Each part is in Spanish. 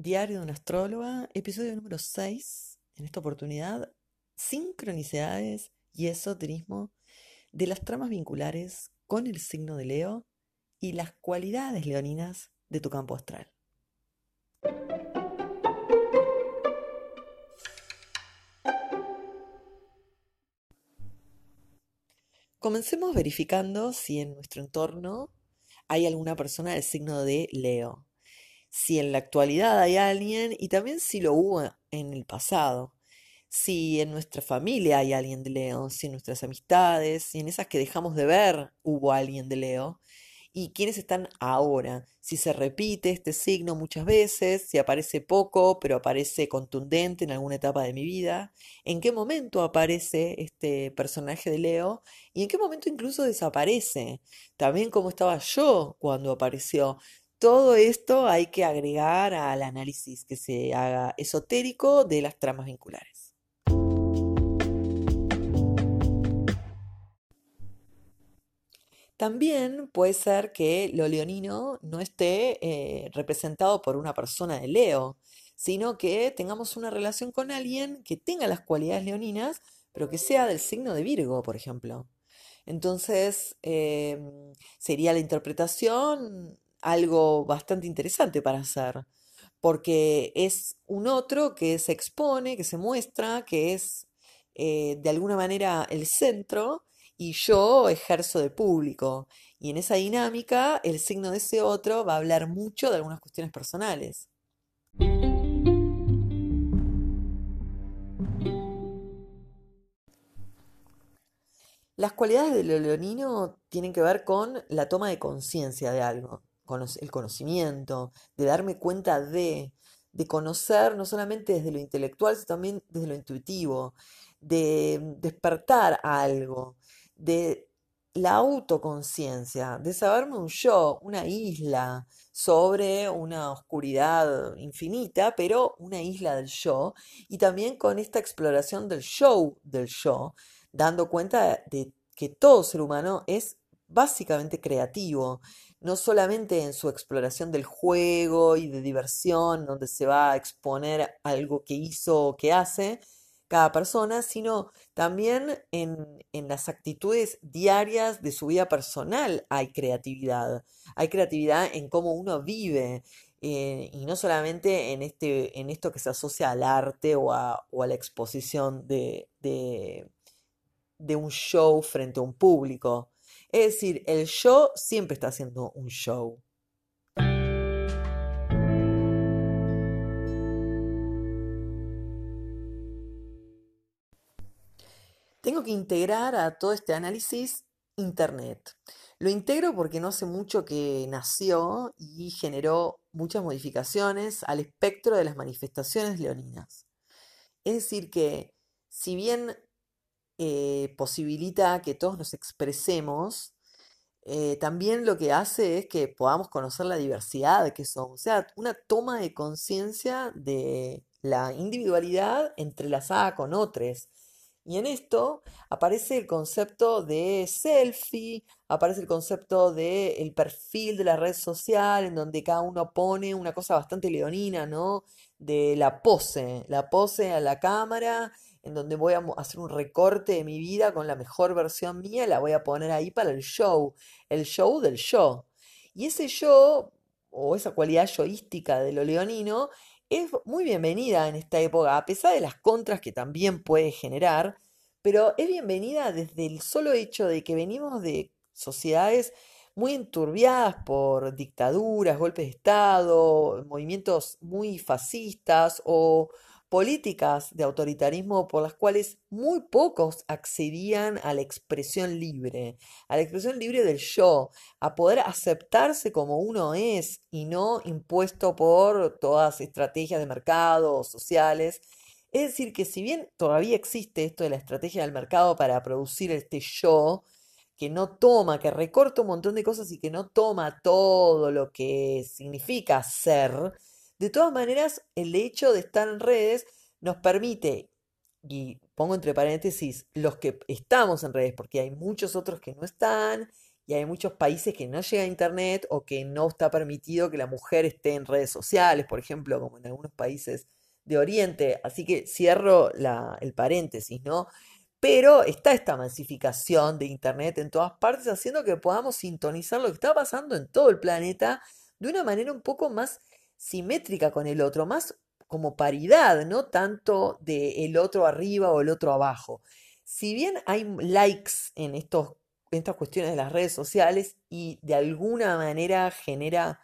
Diario de una astróloga, episodio número 6. En esta oportunidad, sincronicidades y esoterismo de las tramas vinculares con el signo de Leo y las cualidades leoninas de tu campo astral. Comencemos verificando si en nuestro entorno hay alguna persona del signo de Leo si en la actualidad hay alguien y también si lo hubo en el pasado. Si en nuestra familia hay alguien de Leo, si en nuestras amistades, si en esas que dejamos de ver hubo alguien de Leo. Y quiénes están ahora. Si se repite este signo muchas veces, si aparece poco, pero aparece contundente en alguna etapa de mi vida. En qué momento aparece este personaje de Leo y en qué momento incluso desaparece. También cómo estaba yo cuando apareció. Todo esto hay que agregar al análisis que se haga esotérico de las tramas vinculares. También puede ser que lo leonino no esté eh, representado por una persona de Leo, sino que tengamos una relación con alguien que tenga las cualidades leoninas, pero que sea del signo de Virgo, por ejemplo. Entonces, em, sería la interpretación algo bastante interesante para hacer, porque es un otro que se expone, que se muestra, que es eh, de alguna manera el centro y yo ejerzo de público. Y en esa dinámica, el signo de ese otro va a hablar mucho de algunas cuestiones personales. Las cualidades del leonino tienen que ver con la toma de conciencia de algo el conocimiento, de darme cuenta de, de conocer no solamente desde lo intelectual, sino también desde lo intuitivo, de despertar algo, de la autoconciencia, de saberme un yo, una isla sobre una oscuridad infinita, pero una isla del yo, y también con esta exploración del show del yo, dando cuenta de que todo ser humano es básicamente creativo, no solamente en su exploración del juego y de diversión, donde se va a exponer algo que hizo o que hace cada persona, sino también en, las actitudes diarias de su vida personal hay creatividad. Hay creatividad en cómo uno vive. Eh, y no solamente en, este, en esto que se asocia al arte o a, la exposición de, de un show frente a un público. Es decir, el yo siempre está haciendo un show. Tengo que integrar a todo este análisis Internet. Lo integro porque no hace mucho que nació y generó muchas modificaciones al espectro de las manifestaciones leoninas. Es decir, que si bien eh, posibilita que todos nos expresemos, eh, también lo que hace es que podamos conocer la diversidad que somos, o sea, una toma de conciencia de la individualidad entrelazada con otros. Y en esto aparece el concepto de selfie, aparece el concepto del perfil de la red social, en donde cada uno pone una cosa bastante leonina, ¿no? De la pose, la pose a la cámara en donde voy a hacer un recorte de mi vida con la mejor versión mía, la voy a poner ahí para el show, el show del yo. Y ese yo, o esa cualidad yoística de lo leonino, es muy bienvenida en esta época, a pesar de las contras que también puede generar, pero es bienvenida desde el solo hecho de que venimos de sociedades muy enturbiadas por dictaduras, golpes de Estado, movimientos muy fascistas o políticas de autoritarismo por las cuales muy pocos accedían a la expresión libre, a la expresión libre del yo, a poder aceptarse como uno es y no impuesto por todas estrategias de mercado sociales. Es decir, que si bien todavía existe esto de la estrategia del mercado para producir este yo, que no toma, que recorta un montón de cosas y que no toma todo lo que significa ser, de todas maneras, el hecho de estar en redes nos permite, y pongo entre paréntesis, los que estamos en redes, porque hay muchos otros que no están y hay muchos países que no llega a Internet o que no está permitido que la mujer esté en redes sociales, por ejemplo, como en algunos países de Oriente. Así que cierro el paréntesis, ¿no? Pero está esta masificación de Internet en todas partes haciendo que podamos sintonizar lo que está pasando en todo el planeta de una manera un poco más simétrica con el otro, más como paridad, no tanto de el otro arriba o el otro abajo. Si bien hay likes en estos estas cuestiones de las redes sociales y de alguna manera genera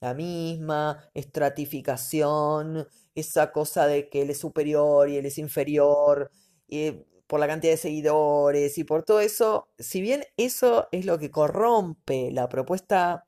la misma estratificación, esa cosa de que él es superior y él es inferior, por la cantidad de seguidores y por todo eso, si bien eso es lo que corrompe la propuesta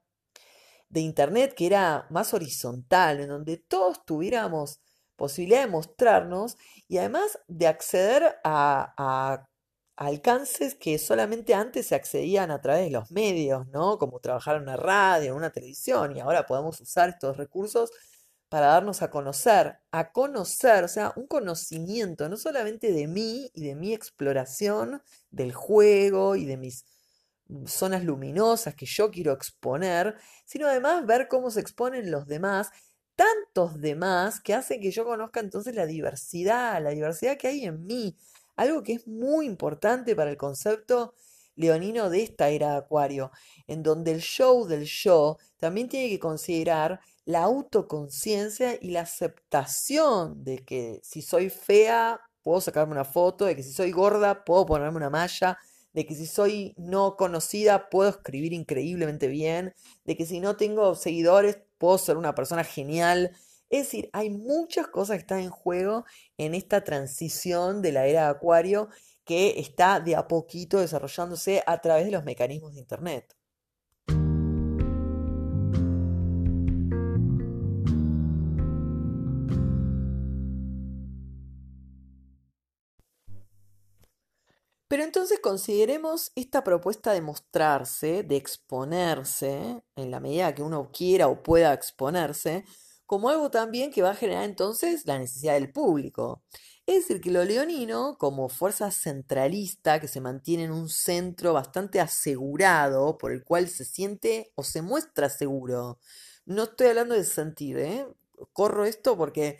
de Internet, que era más horizontal, en donde todos tuviéramos posibilidad de mostrarnos y además de acceder a, a alcances que solamente antes se accedían a través de los medios, ¿no? Como trabajar en una radio, en una televisión, y ahora podemos usar estos recursos para darnos a conocer, a conocer, o sea, un conocimiento no solamente de mí y de mi exploración del juego y de mis zonas luminosas que yo quiero exponer, sino además ver cómo se exponen los demás, tantos demás que hacen que yo conozca entonces la diversidad, la diversidad que hay en mí, algo que es muy importante para el concepto leonino de esta era de Acuario, en donde el show del show también tiene que considerar la autoconciencia y la aceptación de que si soy fea puedo sacarme una foto, de que si soy gorda puedo ponerme una malla, de que si soy no conocida puedo escribir increíblemente bien, de que si no tengo seguidores puedo ser una persona genial es decir, hay muchas cosas que están en juego en esta transición de la era de Acuario que está de a poquito desarrollándose a través de los mecanismos de Internet. Entonces consideremos esta propuesta de mostrarse, de exponerse, en la medida que uno quiera o pueda exponerse, como algo también que va a generar entonces la necesidad del público. Es decir, que lo leonino, como fuerza centralista que se mantiene en un centro bastante asegurado, por el cual se siente o se muestra seguro. No estoy hablando de sentir, ¿eh? corro esto porque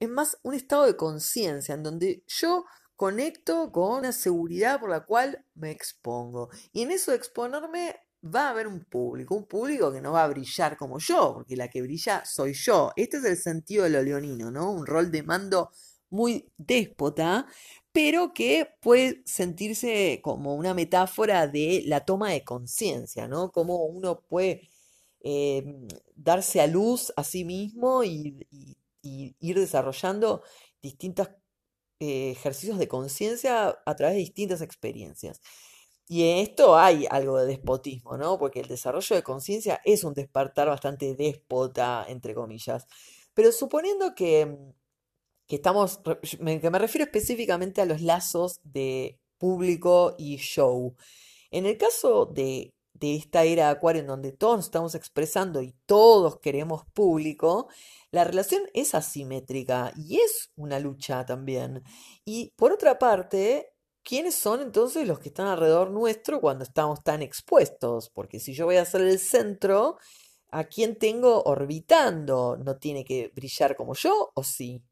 es más un estado de conciencia en donde yo conecto con una seguridad por la cual me expongo. Y en eso de exponerme va a haber un público, un público que no va a brillar como yo, porque la que brilla soy yo. Este es el sentido de lo leonino, ¿no? Un rol de mando muy déspota, pero que puede sentirse como una metáfora de la toma de conciencia, ¿no? Cómo uno puede em, darse a luz a sí mismo y, ir desarrollando distintos eh, ejercicios de conciencia a través de distintas experiencias. Y en esto hay algo de despotismo, ¿no? Porque el desarrollo de conciencia es un despertar bastante déspota, entre comillas. Pero suponiendo que, mm, que estamos, que me refiero específicamente a los lazos de público y show. En el caso de, de esta era de Acuario en donde todos nos estamos expresando y todos queremos público, la relación es asimétrica y es una lucha también. Y por otra parte, ¿quiénes son entonces los que están alrededor nuestro cuando estamos tan expuestos? Porque si yo voy a ser el centro, ¿a quién tengo orbitando? ¿No tiene que brillar como yo o sí?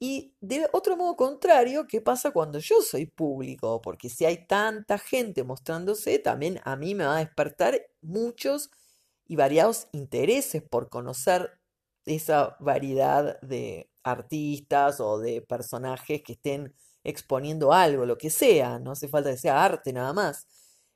Y de otro modo contrario, ¿qué pasa cuando yo soy público? Porque si hay tanta gente mostrándose, también a mí me va a despertar muchos y variados intereses por conocer esa variedad de artistas o de personajes que estén exponiendo algo, lo que sea, no hace falta que sea arte nada más.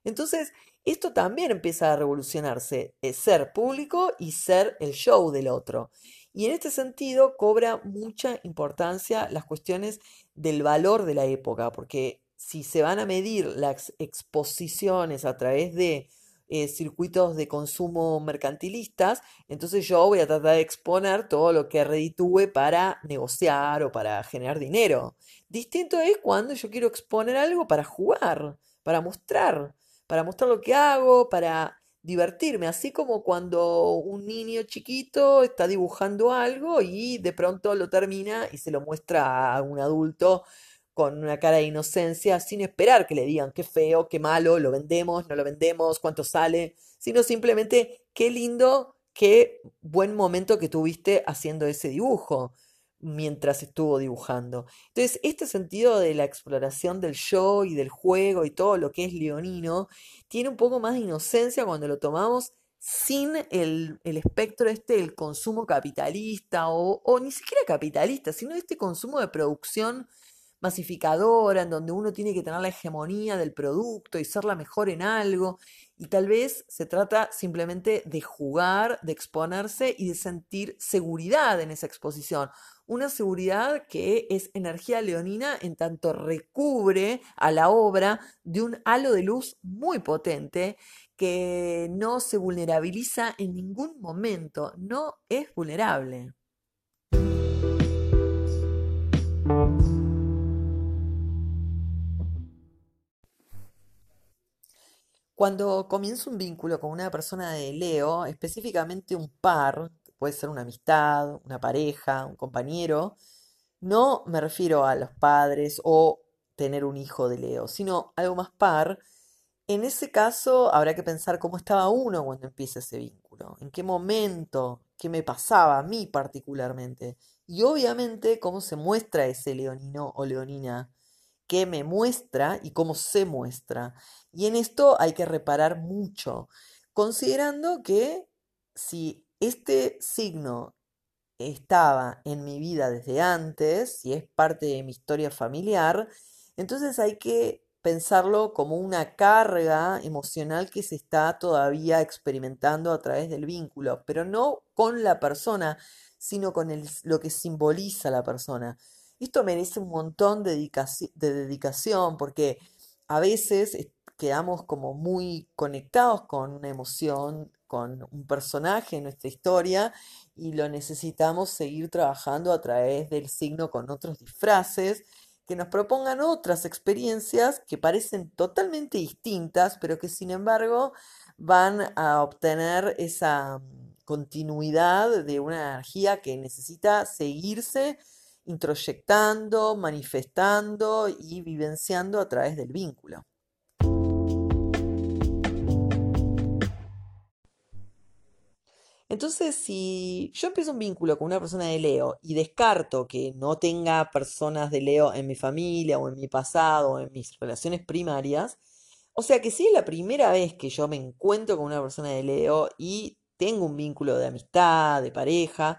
Entonces, esto también empieza a revolucionarse, es ser público y ser el show del otro. Y en este sentido cobra mucha importancia las cuestiones del valor de la época, porque si se van a medir las exposiciones a través de eh, circuitos de consumo mercantilistas, entonces yo voy a tratar de exponer todo lo que reditúe para negociar o para generar dinero. Distinto es cuando yo quiero exponer algo para jugar, para mostrar, para mostrar lo que hago, para divertirme, así como cuando un niño chiquito está dibujando algo y de pronto lo termina y se lo muestra a un adulto con una cara de inocencia, sin esperar que le digan qué feo, qué malo, lo vendemos, no lo vendemos, cuánto sale, sino simplemente qué lindo, qué buen momento que tuviste haciendo ese dibujo mientras estuvo dibujando. Entonces, este sentido de la exploración del yo y del juego y todo lo que es leonino, tiene un poco más de inocencia cuando lo tomamos sin el, espectro este del consumo capitalista o, o, ni siquiera capitalista, sino este consumo de producción masificadora, en donde uno tiene que tener la hegemonía del producto y ser la mejor en algo. Y tal vez se trata simplemente de jugar, de exponerse y de sentir seguridad en esa exposición. Una seguridad que es energía leonina en tanto recubre a la obra de un halo de luz muy potente que no se vulnerabiliza en ningún momento, no es vulnerable. Cuando comienzo un vínculo con una persona de Leo, específicamente un par, puede ser una amistad, una pareja, un compañero, no me refiero a los padres o tener un hijo de Leo, sino algo más par. En ese caso habrá que pensar cómo estaba uno cuando empieza ese vínculo, en qué momento, qué me pasaba a mí particularmente, y obviamente cómo se muestra ese leonino o leonina qué me muestra y cómo se muestra. Y en esto hay que reparar mucho, considerando que si este signo estaba en mi vida desde antes, si es parte de mi historia familiar, entonces hay que pensarlo como una carga emocional que se está todavía experimentando a través del vínculo, pero no con la persona, sino con lo que simboliza la persona. Esto merece un montón de dedicación, porque a veces quedamos como muy conectados con una emoción, con un personaje en nuestra historia y lo necesitamos seguir trabajando a través del signo con otros disfraces que nos propongan otras experiencias que parecen totalmente distintas, pero que sin embargo van a obtener esa mm, continuidad de una energía que necesita seguirse introyectando, manifestando y vivenciando a través del vínculo. Entonces, si yo empiezo un vínculo con una persona de Leo y descarto que no tenga personas de Leo en mi familia o en mi pasado o en mis relaciones primarias, o sea que si es la primera vez que yo me encuentro con una persona de Leo y tengo un vínculo de amistad, de pareja,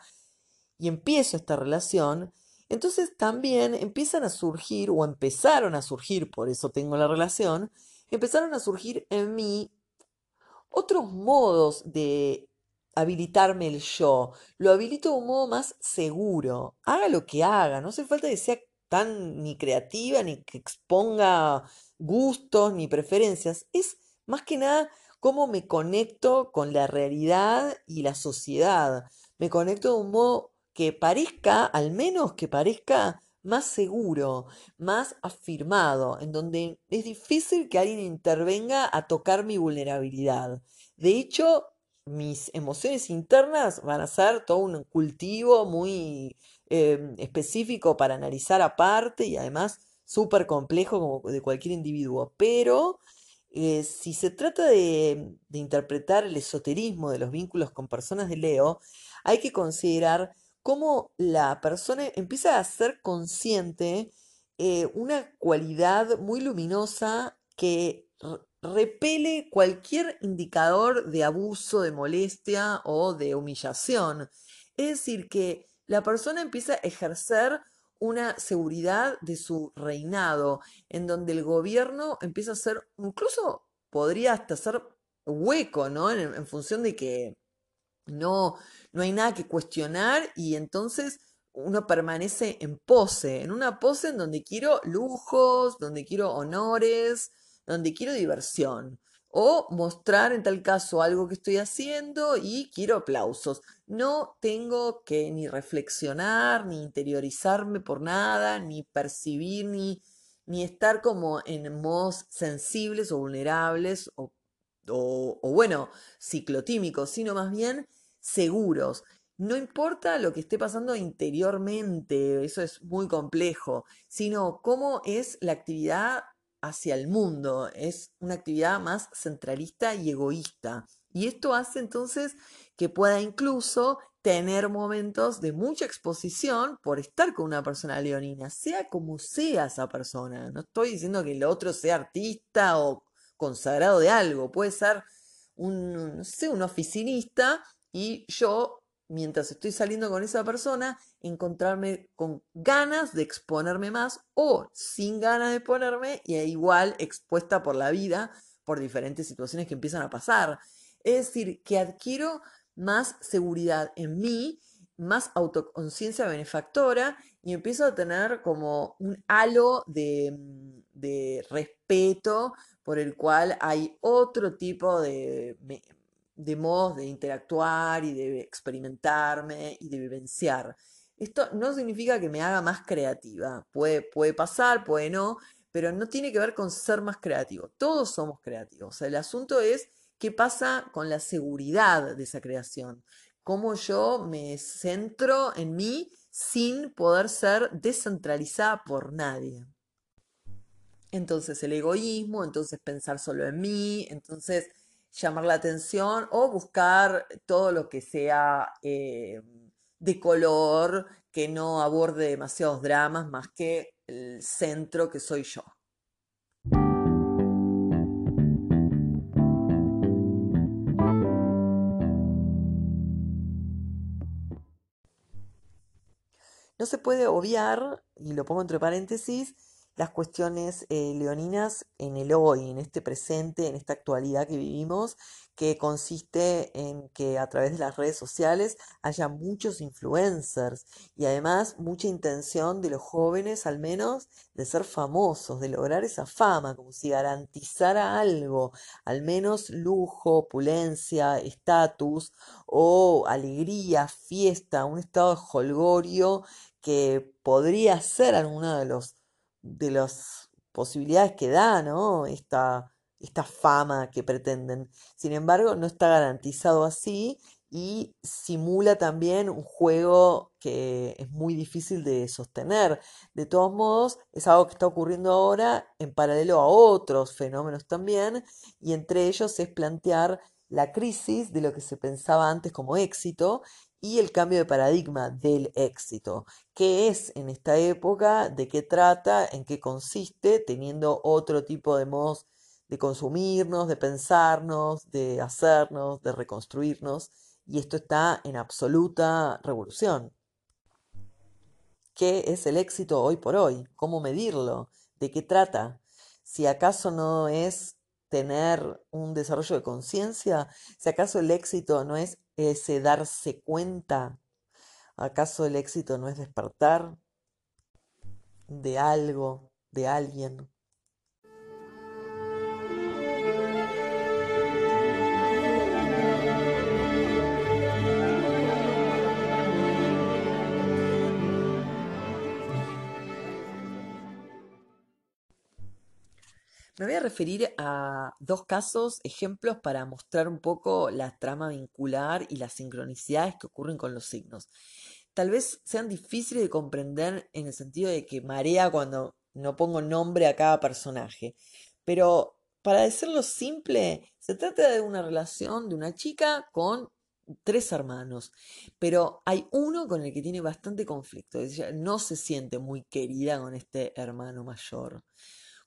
y empiezo esta relación, entonces también empiezan a surgir, o empezaron a surgir, por eso tengo la relación, empezaron a surgir en mí otros modos de habilitarme el yo. Lo habilito de un modo más seguro. Haga lo que haga. No hace falta que sea tan ni creativa, ni que exponga gustos, ni preferencias. Es más que nada cómo me conecto con la realidad y la sociedad. Me conecto de un modo que parezca, al menos que parezca más seguro, más afirmado, en donde es difícil que alguien intervenga a tocar mi vulnerabilidad. De hecho, mis emociones internas van a ser todo un cultivo muy em, específico para analizar aparte y además súper complejo como de cualquier individuo. Pero eh, si se trata de, de interpretar el esoterismo de los vínculos con personas de Leo, hay que considerar cómo la persona empieza a ser consciente eh, una cualidad muy luminosa que repele cualquier indicador de abuso, de molestia o de humillación. Es decir, que la persona empieza a ejercer una seguridad de su reinado, en donde el gobierno empieza a ser, incluso podría hasta ser hueco, ¿no? En, función de que no, no hay nada que cuestionar y entonces uno permanece en pose, en una pose en donde quiero lujos, donde quiero honores, donde quiero diversión. O mostrar en tal caso algo que estoy haciendo y quiero aplausos. No tengo que ni reflexionar, ni interiorizarme por nada, ni percibir, ni, ni estar como en modos sensibles o vulnerables o, o, o bueno, ciclotímicos, sino más bien seguros. no importa lo que esté pasando interiormente, eso es muy complejo, sino cómo es la actividad hacia el mundo, es una actividad más centralista y egoísta. Y esto hace entonces que pueda incluso tener momentos de mucha exposición por estar con una persona leonina, sea como sea esa persona. No estoy diciendo que el otro sea artista o consagrado de algo, puede ser un, sé, un oficinista y yo, mientras estoy saliendo con esa persona, encontrarme con ganas de exponerme más o sin ganas de exponerme y igual expuesta por la vida por diferentes situaciones que empiezan a pasar. Es decir, que adquiero más seguridad en mí, más autoconciencia benefactora y empiezo a tener como un halo de, mm, de respeto por el cual hay otro tipo de, de modos de interactuar y de experimentarme y de vivenciar. Esto no significa que me haga más creativa. Puede, puede pasar, puede no, pero no tiene que ver con ser más creativo. Todos somos creativos. el asunto es qué pasa con la seguridad de esa creación. Cómo yo me centro en mí sin poder ser descentralizada por nadie. Entonces el egoísmo, entonces pensar solo en mí, entonces llamar la atención o buscar todo lo que sea eh, de color, que no aborde demasiados dramas más que el centro que soy yo. No se puede obviar, y lo pongo entre paréntesis, las cuestiones eh, leoninas en el hoy, en este presente, en esta actualidad que vivimos, que consiste en que a través de las redes sociales haya muchos influencers y además mucha intención de los jóvenes al menos de ser famosos, de lograr esa fama, como si garantizara algo, al menos lujo, opulencia, estatus o alegría, fiesta, un estado de holgorio que podría ser alguno de los de las posibilidades que da, ¿no? Esta, esta fama que pretenden. Sin embargo, no está garantizado así y simula también un juego que es muy difícil de sostener. De todos modos, es algo que está ocurriendo ahora en paralelo a otros fenómenos también, y entre ellos es plantear la crisis de lo que se pensaba antes como éxito y el cambio de paradigma del éxito. ¿Qué es en esta época? ¿De qué trata? ¿En qué consiste? Teniendo otro tipo de modos de consumirnos, de pensarnos, de hacernos, de reconstruirnos. Y esto está en absoluta revolución. ¿Qué es el éxito hoy por hoy? ¿Cómo medirlo? ¿De qué trata? Si acaso no es tener un desarrollo de conciencia, si acaso el éxito no es ese darse cuenta, acaso el éxito no es despertar de algo, de alguien. Me voy a referir a dos casos, ejemplos para mostrar un poco la trama vincular y las sincronicidades que ocurren con los signos. Tal vez sean difíciles de comprender en el sentido de que marea cuando no pongo nombre a cada personaje, pero para decirlo simple, se trata de una relación de una chica con tres hermanos, pero hay uno con el que tiene bastante conflicto, ella no se siente muy querida con este hermano mayor.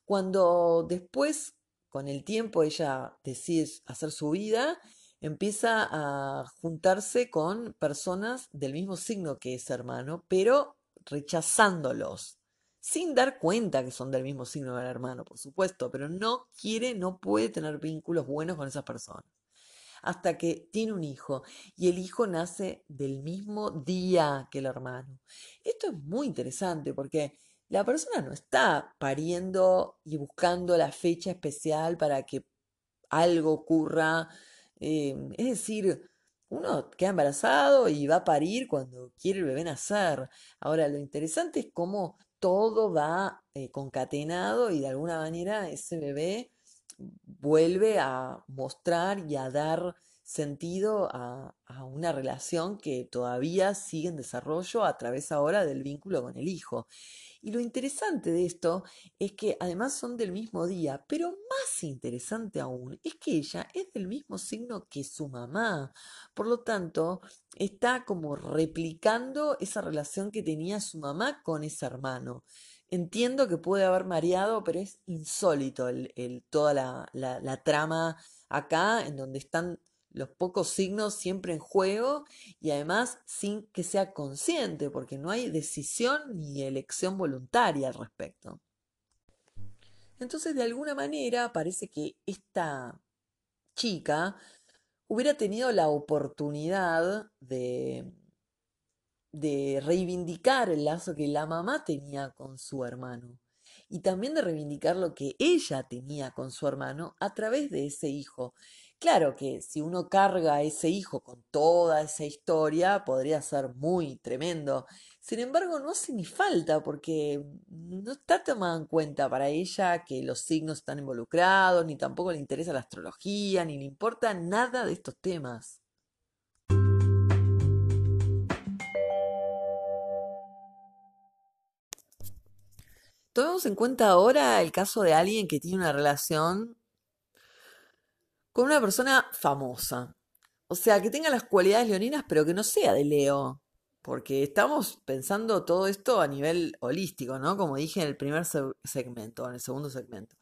Cuando después, con el tiempo, ella decide hacer su vida, empieza a juntarse con personas del mismo signo que ese hermano, pero rechazándolos, sin dar cuenta que son del mismo signo del hermano, por supuesto, pero no quiere, no puede tener vínculos buenos con esas personas. Hasta que tiene un hijo y el hijo nace del mismo día que el hermano. Esto es muy interesante porque la persona no está pariendo y buscando la fecha especial para que algo ocurra. Em, es decir, uno queda embarazado y va a parir cuando quiere el bebé nacer. Ahora, lo interesante es cómo todo va eh, concatenado y de alguna manera ese bebé vuelve a mostrar y a dar sentido a, una relación que todavía sigue en desarrollo a través ahora del vínculo con el hijo. Y lo interesante de esto es que además son del mismo día, pero más interesante aún es que ella es del mismo signo que su mamá. Por lo tanto, está como replicando esa relación que tenía su mamá con ese hermano. Entiendo que puede haber mareado, pero es insólito el, toda la, la trama acá, en donde están los pocos signos siempre en juego y además sin que sea consciente, porque no hay decisión ni elección voluntaria al respecto. Entonces, de alguna manera, parece que esta chica hubiera tenido la oportunidad de, de reivindicar el lazo que la mamá tenía con su hermano y también de reivindicar lo que ella tenía con su hermano a través de ese hijo. Claro que si uno carga a ese hijo con toda esa historia, podría ser muy tremendo. Sin embargo, no hace ni falta porque no está tomada en cuenta para ella que los signos están involucrados, ni tampoco le interesa la astrología, ni le importa nada de estos temas. Tomemos en cuenta ahora el caso de alguien que tiene una relación con una persona famosa. O sea, que tenga las cualidades leoninas, pero que no sea de Leo. Porque estamos pensando todo esto a nivel holístico, ¿no? Como dije en el primer segmento, en el segundo segmento.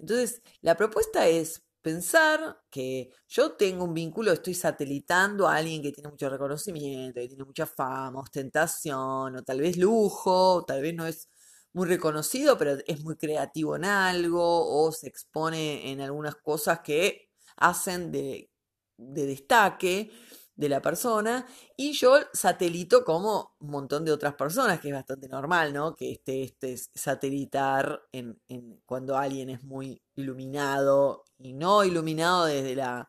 Entonces, la propuesta es pensar que yo tengo un vínculo, estoy satelitando a alguien que tiene mucho reconocimiento, que tiene mucha fama, ostentación, o tal vez lujo, o tal vez no es muy reconocido, pero es muy creativo en algo, o se expone en algunas cosas que hacen de, destaque de la persona y yo satelito como un montón de otras personas, que es bastante normal, ¿no? Que esté este satelitar en, cuando alguien es muy iluminado y no iluminado desde la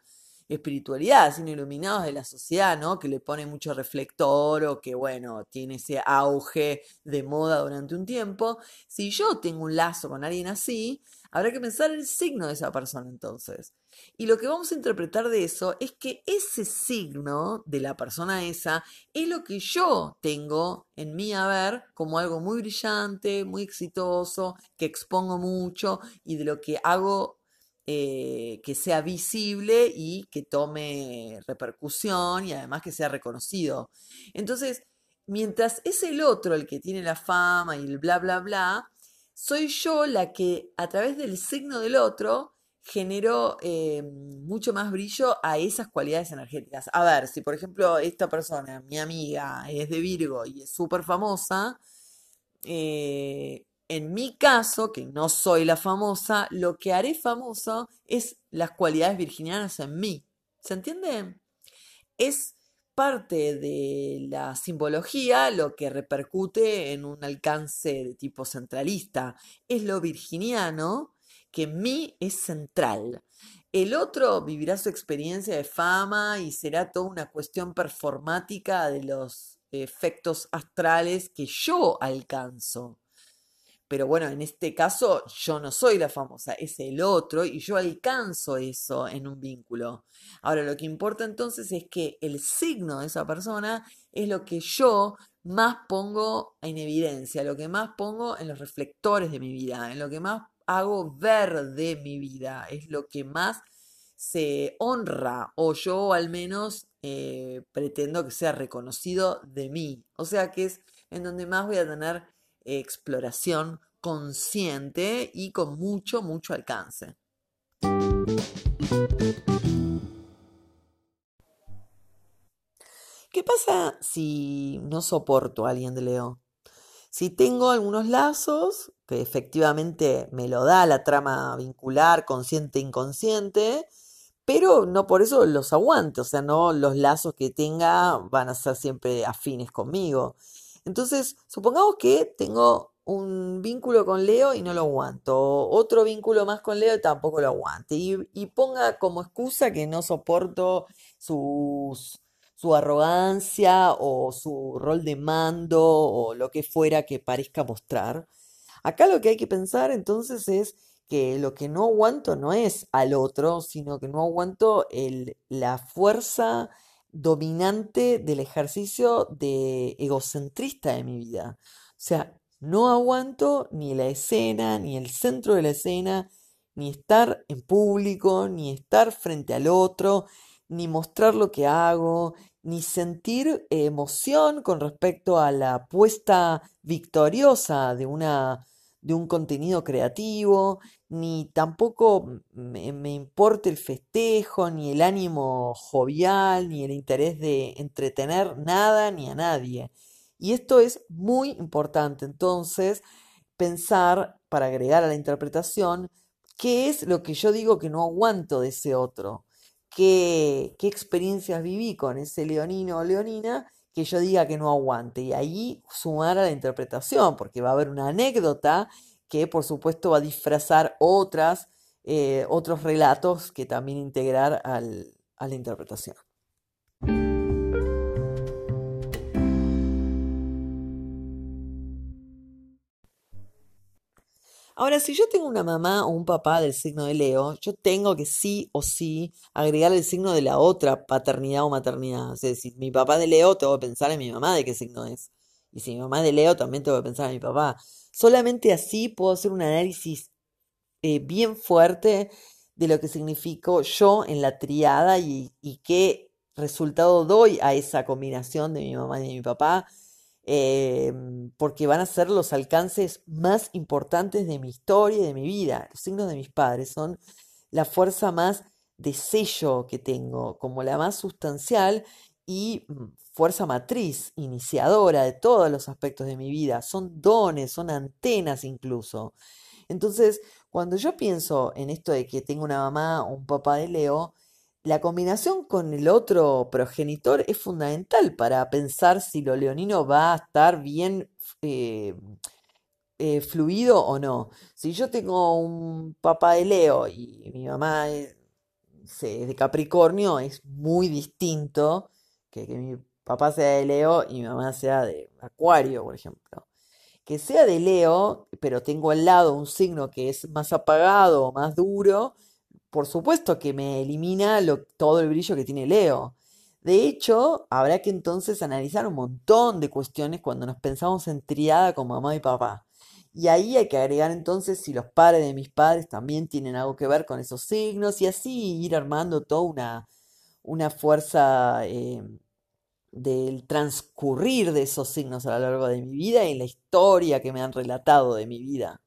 espiritualidad, sino iluminado desde la sociedad, ¿no? Que le pone mucho reflector o que, bueno, tiene ese auge de moda durante un tiempo. Si yo tengo un lazo con alguien así, habrá que pensar el signo de esa persona entonces. Y lo que vamos a interpretar de eso es que ese signo de la persona esa es lo que yo tengo en mi haber como algo muy brillante, muy exitoso, que expongo mucho y de lo que hago eh, que sea visible y que tome repercusión y además que sea reconocido. Entonces, mientras es el otro el que tiene la fama y el bla, bla, bla, soy yo la que a través del signo del otro generó eh, mucho más brillo a esas cualidades energéticas. A ver, si por ejemplo esta persona, mi amiga, es de Virgo y es súper famosa, eh, en mi caso, que no soy la famosa, lo que haré famoso es las cualidades virginianas en mí. ¿Se entiende? Es parte de la simbología lo que repercute en un alcance de tipo centralista. Es lo virginiano que mí es central. El otro vivirá su experiencia de fama y será toda una cuestión performática de los efectos astrales que yo alcanzo. Pero bueno, en este caso yo no soy la famosa, es el otro y yo alcanzo eso en un vínculo. Ahora, lo que importa entonces es que el signo de esa persona es lo que yo más pongo en evidencia, lo que más pongo en los reflectores de mi vida, en lo que más hago ver de mi vida, es lo que más se honra o yo al menos eh, pretendo que sea reconocido de mí. O sea que es en donde más voy a tener exploración consciente y con mucho, mucho alcance. ¿Qué pasa si no soporto a alguien de Leo? Si tengo algunos lazos, que efectivamente me lo da la trama vincular, consciente e inconsciente, pero no por eso los aguante, o sea, no los lazos que tenga van a ser siempre afines conmigo. Entonces, supongamos que tengo un vínculo con Leo y no lo aguanto, otro vínculo más con Leo y tampoco lo aguante, y, ponga como excusa que no soporto su arrogancia o su rol de mando o lo que fuera que parezca mostrar. Acá lo que hay que pensar entonces es que lo que no aguanto no es al otro, sino que no aguanto el, la fuerza dominante del ejercicio de egocentrista de mi vida. O sea, no aguanto ni la escena, ni el centro de la escena, ni estar en público, ni estar frente al otro, ni mostrar lo que hago, ni sentir emoción con respecto a la apuesta victoriosa de una de un contenido creativo, ni tampoco me, me importa el festejo, ni el ánimo jovial, ni el interés de entretener nada ni a nadie. Y esto es muy importante, entonces, pensar, para agregar a la interpretación, qué es lo que yo digo que no aguanto de ese otro, qué, qué experiencias viví con ese leonino o leonina que yo diga que no aguante. Y ahí sumar a la interpretación, porque va a haber una anécdota que por supuesto va a disfrazar otras, eh, otros relatos que también integrar al, a la interpretación. Ahora, si yo tengo una mamá o un papá del signo de Leo, yo tengo que sí o sí agregar el signo de la otra paternidad o maternidad. O sea, si mi papá de Leo, tengo que pensar en mi mamá de qué signo es. Y si mi mamá es de Leo, también tengo que pensar en mi papá. Solamente así puedo hacer un análisis eh, bien fuerte de lo que significo yo en la triada y, y qué resultado doy a esa combinación de mi mamá y de mi papá Em, porque van a ser los alcances más importantes de mi historia y de mi vida. Los signos de mis padres son la fuerza más de sello que tengo, como la más sustancial y mm, fuerza matriz, iniciadora de todos los aspectos de mi vida. Son dones, son antenas incluso. Entonces, cuando yo pienso en esto de que tengo una mamá o un papá de Leo, la combinación con el otro progenitor es fundamental para pensar si lo leonino va a estar bien eh, eh, fluido o no. Si yo tengo un papá de Leo y mi mamá es, de Capricornio, es muy distinto que mi papá sea de Leo y mi mamá sea de Acuario, por ejemplo. Que sea de Leo, pero tengo al lado un signo que es más apagado más duro, por supuesto que me elimina todo el brillo que tiene Leo. De hecho, habrá que entonces analizar un montón de cuestiones cuando nos pensamos en triada con mamá y papá. Y ahí hay que agregar entonces si los padres de mis padres también tienen algo que ver con esos signos y así ir armando toda una, una fuerza eh, del transcurrir de esos signos a lo largo de mi vida y en la historia que me han relatado de mi vida,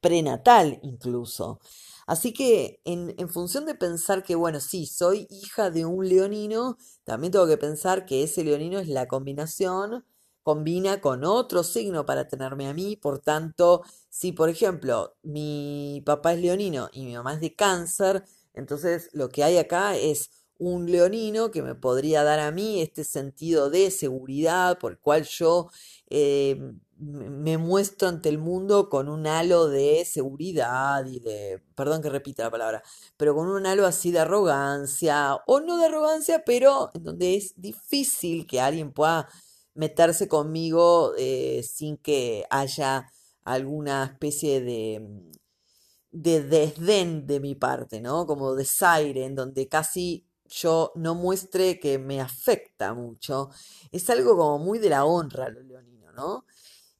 prenatal incluso. Así que en, función de pensar que, bueno, sí, soy hija de un leonino, también tengo que pensar que ese leonino es la combinación, combina con otro signo para tenerme a mí, por tanto, si por ejemplo mi papá es leonino y mi mamá es de cáncer, entonces lo que hay acá es un leonino que me podría dar a mí este sentido de seguridad por el cual yo eh, me muestro ante el mundo con un halo de seguridad y de, perdón que repita la palabra, pero con un halo así de arrogancia, o no de arrogancia, pero en donde es difícil que alguien pueda meterse conmigo eh, sin que haya alguna especie de, de desdén de mi parte, ¿no? Como desaire, en donde casi yo no muestre que me afecta mucho. Es algo como muy de la honra, lo leonino, ¿no?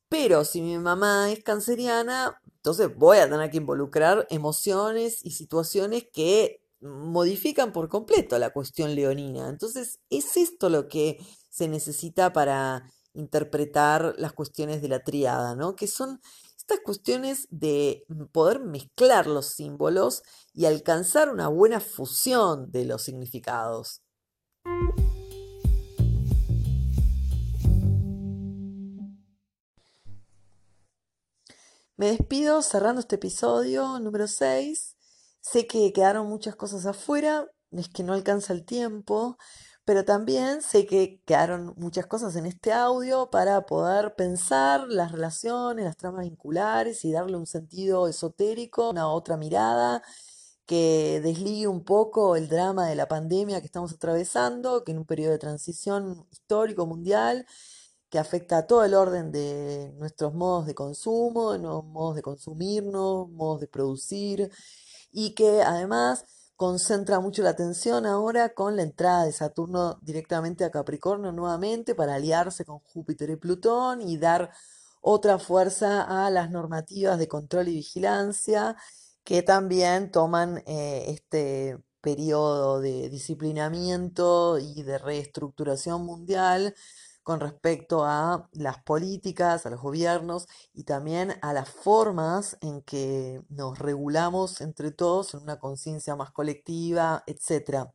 Pero si mi mamá es canceriana, entonces voy a tener que involucrar emociones y situaciones que modifican por completo la cuestión leonina. Entonces, es esto lo que se necesita para interpretar las cuestiones de la triada, ¿no? Que son estas cuestiones de poder mezclar los símbolos y alcanzar una buena fusión de los significados. Me despido cerrando este episodio número 6. Sé que quedaron muchas cosas afuera, es que no alcanza el tiempo, pero también sé que quedaron muchas cosas en este audio para poder pensar las relaciones, las tramas vinculares y darle un sentido esotérico, una otra mirada que desligue un poco el drama de la pandemia que estamos atravesando, que en un periodo de transición histórico mundial que afecta a todo el orden de nuestros modos de consumo, nuevos modos de consumirnos, modos de producir, y que además concentra mucho la atención ahora con la entrada de Saturno directamente a Capricornio nuevamente para aliarse con Júpiter y Plutón y dar otra fuerza a las normativas de control y vigilancia que también toman eh, este periodo de disciplinamiento y de reestructuración mundial con respecto a las políticas, a los gobiernos y también a las formas en que nos regulamos entre todos en una conciencia más colectiva, etc.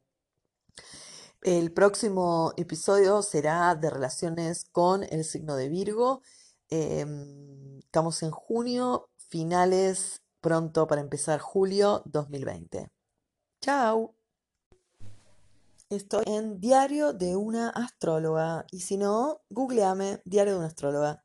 El próximo episodio será de relaciones con el signo de Virgo. Em, estamos en junio, finales pronto para empezar julio 2020. Chao. Estoy en Diario de una astróloga y si no, googleame Diario de una astróloga.